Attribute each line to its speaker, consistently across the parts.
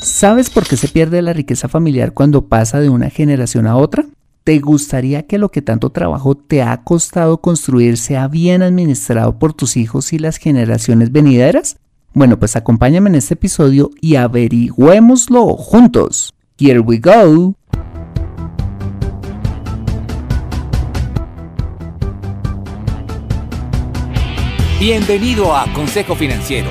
Speaker 1: ¿Sabes por qué se pierde la riqueza familiar cuando pasa de una generación a otra? ¿Te gustaría que lo que tanto trabajo te ha costado construir sea bien administrado por tus hijos y las generaciones venideras? Bueno, pues acompáñame en este episodio y averigüémoslo juntos. Here we go.
Speaker 2: Bienvenido a Consejo Financiero,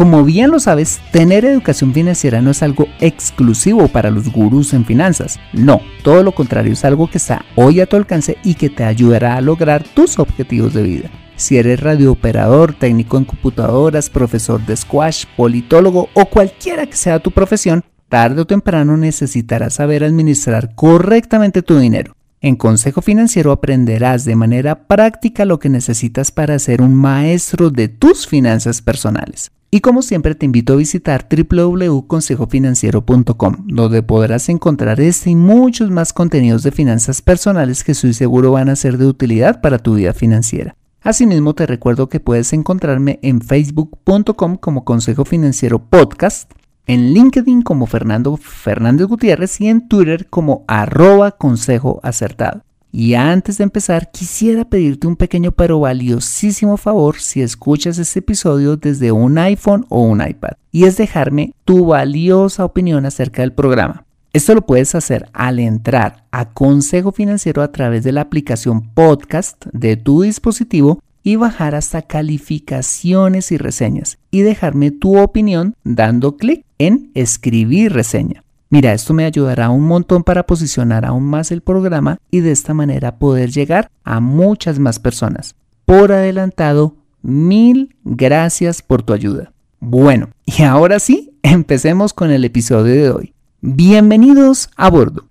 Speaker 1: Como bien lo sabes, tener educación financiera no es algo exclusivo para los gurús en finanzas. No, todo lo contrario es algo que está hoy a tu alcance y que te ayudará a lograr tus objetivos de vida. Si eres radiooperador, técnico en computadoras, profesor de squash, politólogo o cualquiera que sea tu profesión, tarde o temprano necesitarás saber administrar correctamente tu dinero. En Consejo Financiero aprenderás de manera práctica lo que necesitas para ser un maestro de tus finanzas personales. Y como siempre te invito a visitar www.consejofinanciero.com, donde podrás encontrar este y muchos más contenidos de finanzas personales que estoy seguro van a ser de utilidad para tu vida financiera. Asimismo te recuerdo que puedes encontrarme en facebook.com como Consejo Financiero Podcast, en LinkedIn como Fernando Fernández Gutiérrez y en Twitter como arroba consejo acertado. Y antes de empezar, quisiera pedirte un pequeño pero valiosísimo favor si escuchas este episodio desde un iPhone o un iPad, y es dejarme tu valiosa opinión acerca del programa. Esto lo puedes hacer al entrar a Consejo Financiero a través de la aplicación podcast de tu dispositivo y bajar hasta calificaciones y reseñas y dejarme tu opinión dando clic en escribir reseña. Mira, esto me ayudará un montón para posicionar aún más el programa y de esta manera poder llegar a muchas más personas. Por adelantado, mil gracias por tu ayuda. Bueno, y ahora sí, empecemos con el episodio de hoy. Bienvenidos a bordo.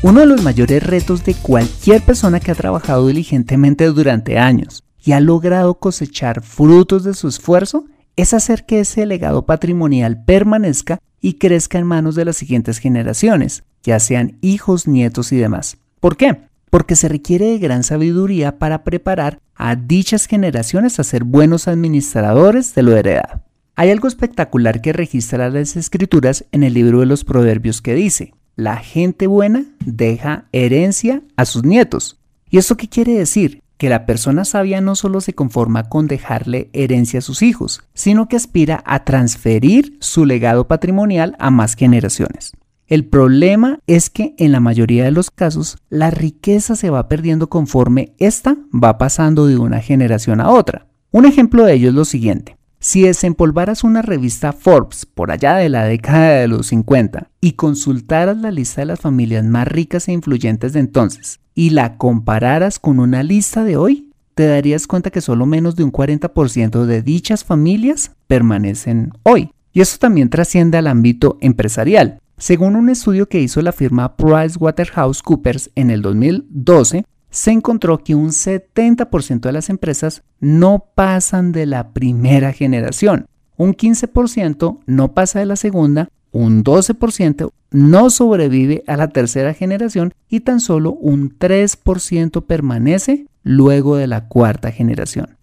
Speaker 1: Uno de los mayores retos de cualquier persona que ha trabajado diligentemente durante años y ha logrado cosechar frutos de su esfuerzo es hacer que ese legado patrimonial permanezca y crezca en manos de las siguientes generaciones, ya sean hijos, nietos y demás. ¿Por qué? Porque se requiere de gran sabiduría para preparar a dichas generaciones a ser buenos administradores de lo heredado. Hay algo espectacular que registra las escrituras en el libro de los proverbios que dice, la gente buena deja herencia a sus nietos. ¿Y eso qué quiere decir? Que la persona sabia no solo se conforma con dejarle herencia a sus hijos, sino que aspira a transferir su legado patrimonial a más generaciones. El problema es que en la mayoría de los casos la riqueza se va perdiendo conforme ésta va pasando de una generación a otra. Un ejemplo de ello es lo siguiente. Si desempolvaras una revista Forbes por allá de la década de los 50 y consultaras la lista de las familias más ricas e influyentes de entonces y la compararas con una lista de hoy, te darías cuenta que solo menos de un 40% de dichas familias permanecen hoy. Y eso también trasciende al ámbito empresarial. Según un estudio que hizo la firma PricewaterhouseCoopers en el 2012, se encontró que un 70% de las empresas no pasan de la primera generación, un 15% no pasa de la segunda, un 12% no sobrevive a la tercera generación y tan solo un 3% permanece luego de la cuarta generación.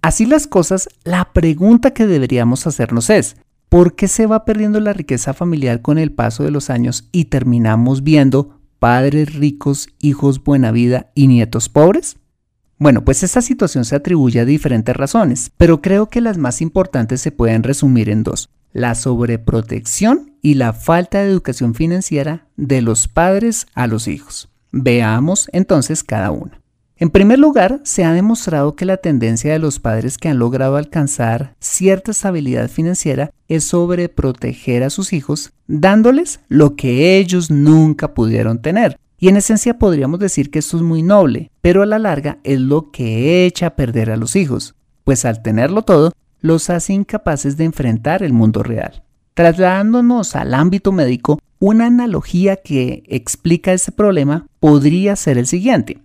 Speaker 1: Así las cosas, la pregunta que deberíamos hacernos es, ¿por qué se va perdiendo la riqueza familiar con el paso de los años y terminamos viendo padres ricos, hijos buena vida y nietos pobres? Bueno, pues esta situación se atribuye a diferentes razones, pero creo que las más importantes se pueden resumir en dos, la sobreprotección y la falta de educación financiera de los padres a los hijos. Veamos entonces cada una. En primer lugar, se ha demostrado que la tendencia de los padres que han logrado alcanzar cierta estabilidad financiera es sobre proteger a sus hijos, dándoles lo que ellos nunca pudieron tener. Y en esencia podríamos decir que esto es muy noble, pero a la larga es lo que echa a perder a los hijos, pues al tenerlo todo, los hace incapaces de enfrentar el mundo real. Trasladándonos al ámbito médico, una analogía que explica ese problema podría ser el siguiente.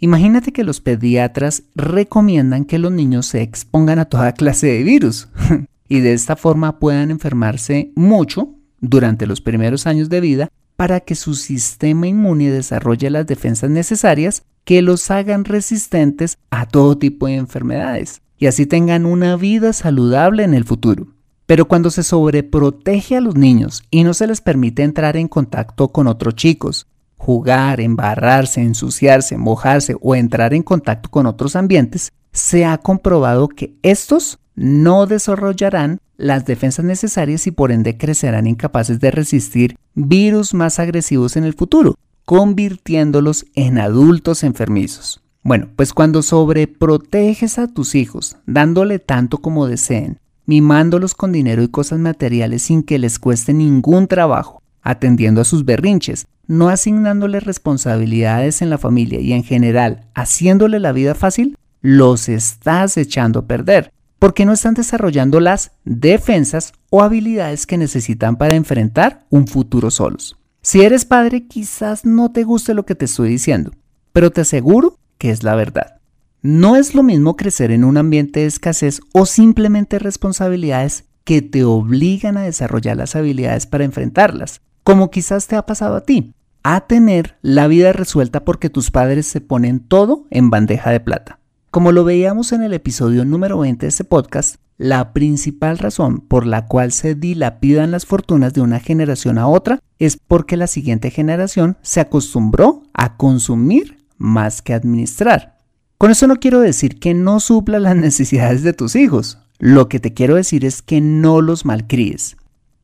Speaker 1: Imagínate que los pediatras recomiendan que los niños se expongan a toda clase de virus y de esta forma puedan enfermarse mucho durante los primeros años de vida para que su sistema inmune desarrolle las defensas necesarias que los hagan resistentes a todo tipo de enfermedades y así tengan una vida saludable en el futuro. Pero cuando se sobreprotege a los niños y no se les permite entrar en contacto con otros chicos, jugar, embarrarse, ensuciarse, mojarse o entrar en contacto con otros ambientes, se ha comprobado que estos no desarrollarán las defensas necesarias y por ende crecerán incapaces de resistir virus más agresivos en el futuro, convirtiéndolos en adultos enfermizos. Bueno, pues cuando sobreproteges a tus hijos, dándole tanto como deseen, mimándolos con dinero y cosas materiales sin que les cueste ningún trabajo, atendiendo a sus berrinches, no asignándoles responsabilidades en la familia y en general haciéndole la vida fácil, los estás echando a perder, porque no están desarrollando las defensas o habilidades que necesitan para enfrentar un futuro solos. Si eres padre, quizás no te guste lo que te estoy diciendo, pero te aseguro que es la verdad. No es lo mismo crecer en un ambiente de escasez o simplemente responsabilidades que te obligan a desarrollar las habilidades para enfrentarlas, como quizás te ha pasado a ti, a tener la vida resuelta porque tus padres se ponen todo en bandeja de plata. Como lo veíamos en el episodio número 20 de este podcast, la principal razón por la cual se dilapidan las fortunas de una generación a otra es porque la siguiente generación se acostumbró a consumir más que administrar. Con eso no quiero decir que no supla las necesidades de tus hijos. Lo que te quiero decir es que no los malcríes.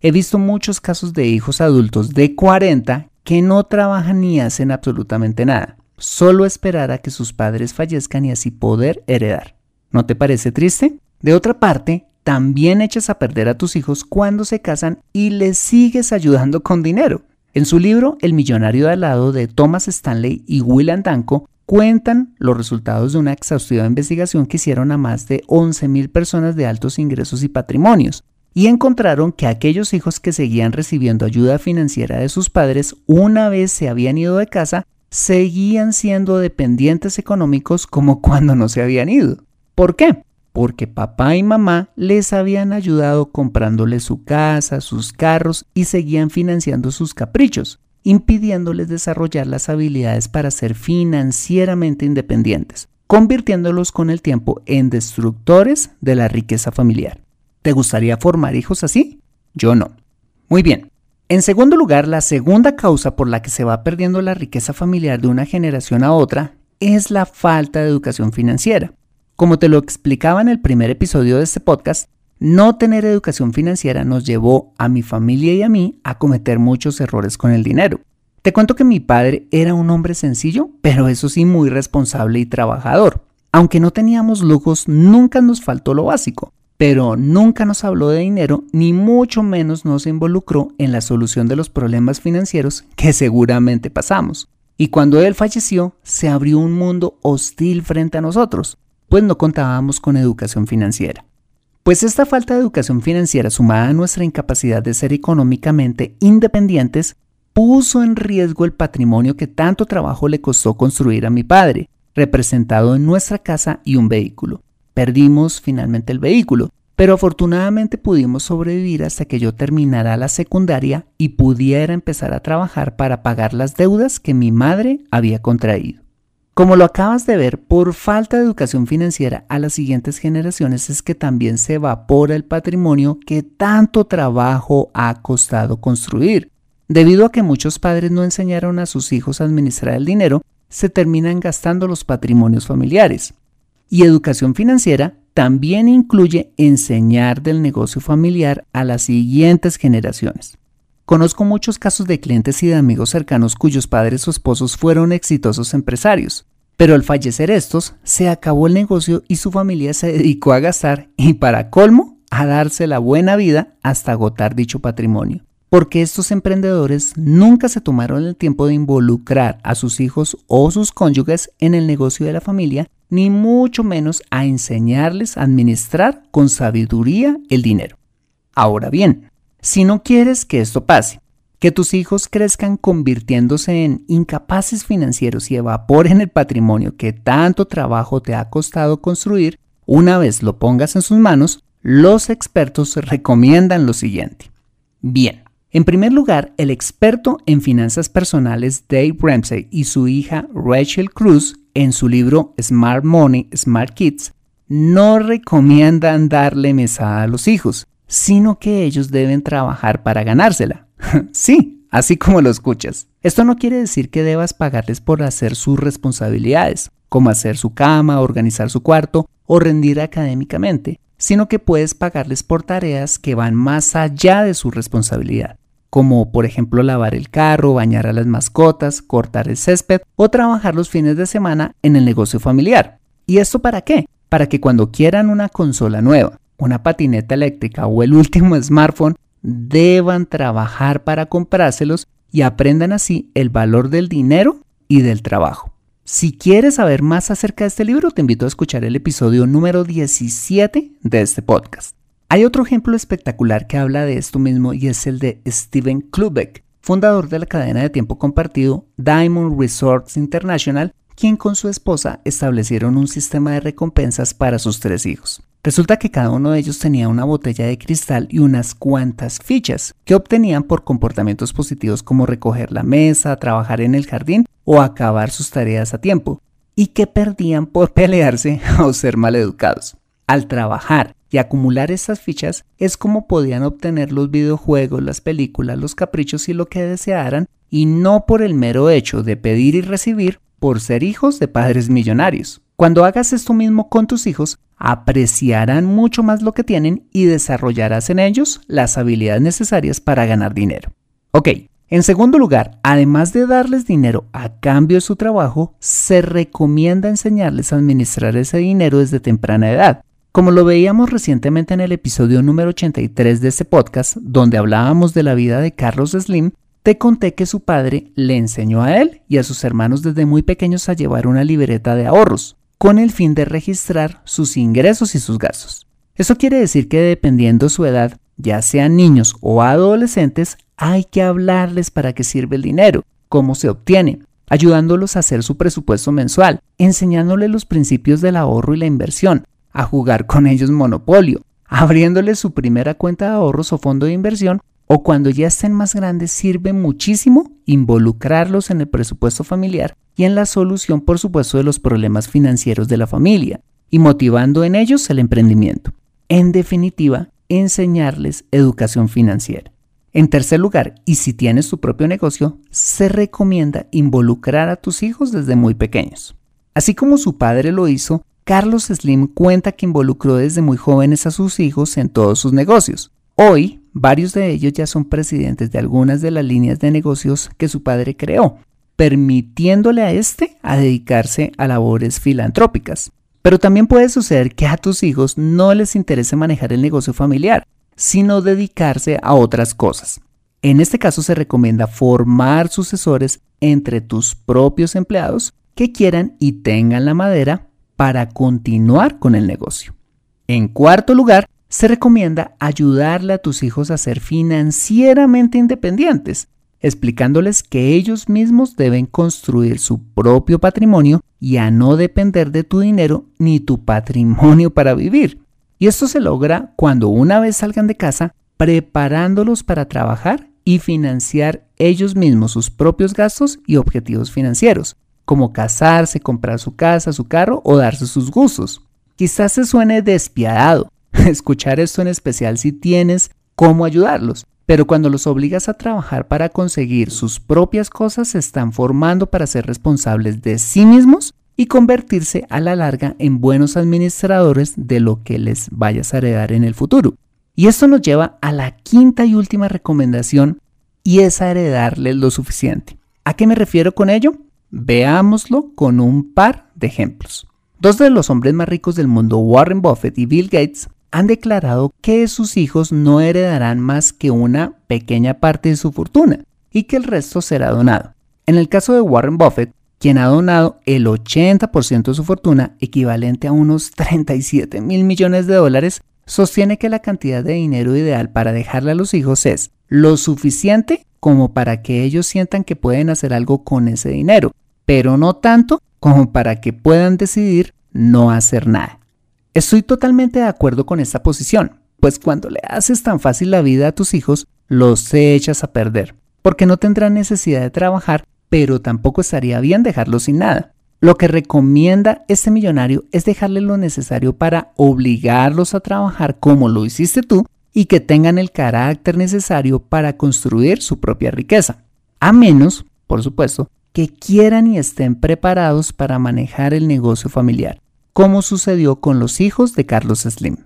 Speaker 1: He visto muchos casos de hijos adultos de 40 que no trabajan ni hacen absolutamente nada, solo esperar a que sus padres fallezcan y así poder heredar. ¿No te parece triste? De otra parte, también echas a perder a tus hijos cuando se casan y les sigues ayudando con dinero. En su libro El millonario de al lado de Thomas Stanley y William Danko cuentan los resultados de una exhaustiva investigación que hicieron a más de 11.000 personas de altos ingresos y patrimonios, y encontraron que aquellos hijos que seguían recibiendo ayuda financiera de sus padres una vez se habían ido de casa, seguían siendo dependientes económicos como cuando no se habían ido. ¿Por qué? Porque papá y mamá les habían ayudado comprándoles su casa, sus carros y seguían financiando sus caprichos, impidiéndoles desarrollar las habilidades para ser financieramente independientes, convirtiéndolos con el tiempo en destructores de la riqueza familiar. ¿Te gustaría formar hijos así? Yo no. Muy bien. En segundo lugar, la segunda causa por la que se va perdiendo la riqueza familiar de una generación a otra es la falta de educación financiera. Como te lo explicaba en el primer episodio de este podcast, no tener educación financiera nos llevó a mi familia y a mí a cometer muchos errores con el dinero. Te cuento que mi padre era un hombre sencillo, pero eso sí muy responsable y trabajador. Aunque no teníamos lujos, nunca nos faltó lo básico pero nunca nos habló de dinero ni mucho menos nos involucró en la solución de los problemas financieros que seguramente pasamos. Y cuando él falleció, se abrió un mundo hostil frente a nosotros, pues no contábamos con educación financiera. Pues esta falta de educación financiera sumada a nuestra incapacidad de ser económicamente independientes puso en riesgo el patrimonio que tanto trabajo le costó construir a mi padre, representado en nuestra casa y un vehículo. Perdimos finalmente el vehículo, pero afortunadamente pudimos sobrevivir hasta que yo terminara la secundaria y pudiera empezar a trabajar para pagar las deudas que mi madre había contraído. Como lo acabas de ver, por falta de educación financiera a las siguientes generaciones es que también se evapora el patrimonio que tanto trabajo ha costado construir. Debido a que muchos padres no enseñaron a sus hijos a administrar el dinero, se terminan gastando los patrimonios familiares. Y educación financiera también incluye enseñar del negocio familiar a las siguientes generaciones. Conozco muchos casos de clientes y de amigos cercanos cuyos padres o esposos fueron exitosos empresarios, pero al fallecer estos, se acabó el negocio y su familia se dedicó a gastar y para colmo, a darse la buena vida hasta agotar dicho patrimonio. Porque estos emprendedores nunca se tomaron el tiempo de involucrar a sus hijos o sus cónyuges en el negocio de la familia, ni mucho menos a enseñarles a administrar con sabiduría el dinero. Ahora bien, si no quieres que esto pase, que tus hijos crezcan convirtiéndose en incapaces financieros y evaporen el patrimonio que tanto trabajo te ha costado construir, una vez lo pongas en sus manos, los expertos recomiendan lo siguiente. Bien, en primer lugar, el experto en finanzas personales Dave Ramsey y su hija Rachel Cruz, en su libro Smart Money, Smart Kids, no recomiendan darle mesada a los hijos, sino que ellos deben trabajar para ganársela. sí, así como lo escuchas. Esto no quiere decir que debas pagarles por hacer sus responsabilidades, como hacer su cama, organizar su cuarto o rendir académicamente, sino que puedes pagarles por tareas que van más allá de su responsabilidad, como por ejemplo lavar el carro, bañar a las mascotas, cortar el césped o trabajar los fines de semana en el negocio familiar. ¿Y esto para qué? Para que cuando quieran una consola nueva, una patineta eléctrica o el último smartphone, deban trabajar para comprárselos y aprendan así el valor del dinero y del trabajo. Si quieres saber más acerca de este libro, te invito a escuchar el episodio número 17 de este podcast. Hay otro ejemplo espectacular que habla de esto mismo y es el de Steven Klubeck, fundador de la cadena de tiempo compartido Diamond Resorts International, quien con su esposa establecieron un sistema de recompensas para sus tres hijos. Resulta que cada uno de ellos tenía una botella de cristal y unas cuantas fichas que obtenían por comportamientos positivos como recoger la mesa, trabajar en el jardín o acabar sus tareas a tiempo, y que perdían por pelearse o ser maleducados. Al trabajar y acumular estas fichas es como podían obtener los videojuegos, las películas, los caprichos y lo que desearan, y no por el mero hecho de pedir y recibir por ser hijos de padres millonarios. Cuando hagas esto mismo con tus hijos, apreciarán mucho más lo que tienen y desarrollarás en ellos las habilidades necesarias para ganar dinero. Ok, en segundo lugar, además de darles dinero a cambio de su trabajo, se recomienda enseñarles a administrar ese dinero desde temprana edad. Como lo veíamos recientemente en el episodio número 83 de este podcast, donde hablábamos de la vida de Carlos Slim, te conté que su padre le enseñó a él y a sus hermanos desde muy pequeños a llevar una libreta de ahorros con el fin de registrar sus ingresos y sus gastos. Eso quiere decir que dependiendo su edad, ya sean niños o adolescentes, hay que hablarles para qué sirve el dinero, cómo se obtiene, ayudándolos a hacer su presupuesto mensual, enseñándoles los principios del ahorro y la inversión, a jugar con ellos monopolio, abriéndoles su primera cuenta de ahorros o fondo de inversión o cuando ya estén más grandes sirve muchísimo involucrarlos en el presupuesto familiar y en la solución, por supuesto, de los problemas financieros de la familia y motivando en ellos el emprendimiento. En definitiva, enseñarles educación financiera. En tercer lugar, y si tienes tu propio negocio, se recomienda involucrar a tus hijos desde muy pequeños. Así como su padre lo hizo, Carlos Slim cuenta que involucró desde muy jóvenes a sus hijos en todos sus negocios. Hoy, Varios de ellos ya son presidentes de algunas de las líneas de negocios que su padre creó, permitiéndole a este a dedicarse a labores filantrópicas. Pero también puede suceder que a tus hijos no les interese manejar el negocio familiar, sino dedicarse a otras cosas. En este caso se recomienda formar sucesores entre tus propios empleados que quieran y tengan la madera para continuar con el negocio. En cuarto lugar, se recomienda ayudarle a tus hijos a ser financieramente independientes, explicándoles que ellos mismos deben construir su propio patrimonio y a no depender de tu dinero ni tu patrimonio para vivir. Y esto se logra cuando una vez salgan de casa, preparándolos para trabajar y financiar ellos mismos sus propios gastos y objetivos financieros, como casarse, comprar su casa, su carro o darse sus gustos. Quizás se suene despiadado, escuchar esto en especial si tienes cómo ayudarlos. Pero cuando los obligas a trabajar para conseguir sus propias cosas, se están formando para ser responsables de sí mismos y convertirse a la larga en buenos administradores de lo que les vayas a heredar en el futuro. Y esto nos lleva a la quinta y última recomendación y es heredarles lo suficiente. ¿A qué me refiero con ello? Veámoslo con un par de ejemplos. Dos de los hombres más ricos del mundo, Warren Buffett y Bill Gates, han declarado que sus hijos no heredarán más que una pequeña parte de su fortuna y que el resto será donado. En el caso de Warren Buffett, quien ha donado el 80% de su fortuna, equivalente a unos 37 mil millones de dólares, sostiene que la cantidad de dinero ideal para dejarle a los hijos es lo suficiente como para que ellos sientan que pueden hacer algo con ese dinero, pero no tanto como para que puedan decidir no hacer nada. Estoy totalmente de acuerdo con esta posición, pues cuando le haces tan fácil la vida a tus hijos, los echas a perder, porque no tendrán necesidad de trabajar, pero tampoco estaría bien dejarlos sin nada. Lo que recomienda este millonario es dejarle lo necesario para obligarlos a trabajar como lo hiciste tú y que tengan el carácter necesario para construir su propia riqueza. A menos, por supuesto, que quieran y estén preparados para manejar el negocio familiar, como sucedió con los hijos de Carlos Slim.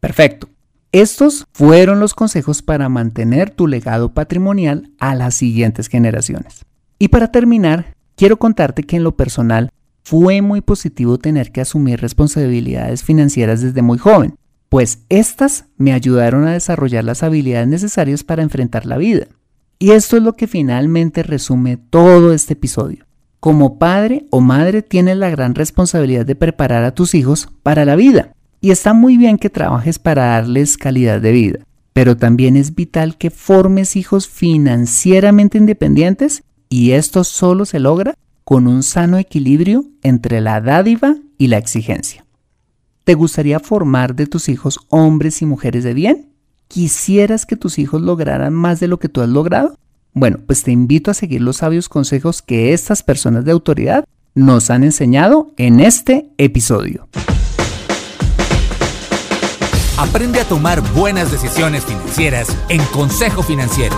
Speaker 1: Perfecto. Estos fueron los consejos para mantener tu legado patrimonial a las siguientes generaciones. Y para terminar, quiero contarte que en lo personal fue muy positivo tener que asumir responsabilidades financieras desde muy joven, pues estas me ayudaron a desarrollar las habilidades necesarias para enfrentar la vida. Y esto es lo que finalmente resume todo este episodio. Como padre o madre tienes la gran responsabilidad de preparar a tus hijos para la vida. Y está muy bien que trabajes para darles calidad de vida, pero también es vital que formes hijos financieramente independientes y esto solo se logra con un sano equilibrio entre la dádiva y la exigencia. ¿Te gustaría formar de tus hijos hombres y mujeres de bien? ¿Quisieras que tus hijos lograran más de lo que tú has logrado? Bueno, pues te invito a seguir los sabios consejos que estas personas de autoridad nos han enseñado en este episodio.
Speaker 2: Aprende a tomar buenas decisiones financieras en Consejo Financiero.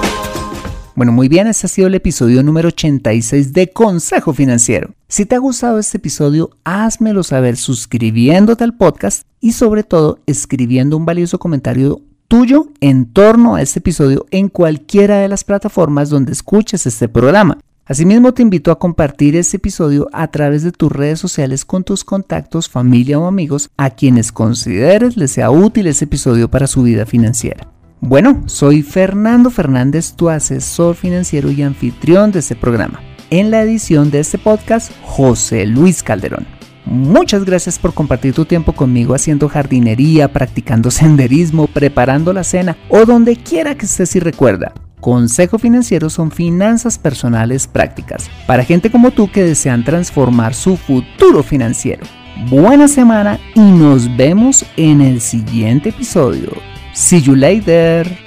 Speaker 1: Bueno, muy bien, este ha sido el episodio número 86 de Consejo Financiero. Si te ha gustado este episodio, házmelo saber suscribiéndote al podcast y sobre todo escribiendo un valioso comentario tuyo en torno a este episodio en cualquiera de las plataformas donde escuches este programa. Asimismo, te invito a compartir este episodio a través de tus redes sociales con tus contactos, familia o amigos a quienes consideres les sea útil este episodio para su vida financiera. Bueno, soy Fernando Fernández, tu asesor financiero y anfitrión de este programa. En la edición de este podcast, José Luis Calderón. Muchas gracias por compartir tu tiempo conmigo haciendo jardinería, practicando senderismo, preparando la cena o donde quiera que estés y recuerda. Consejo Financiero son finanzas personales prácticas para gente como tú que desean transformar su futuro financiero. Buena semana y nos vemos en el siguiente episodio. See you later.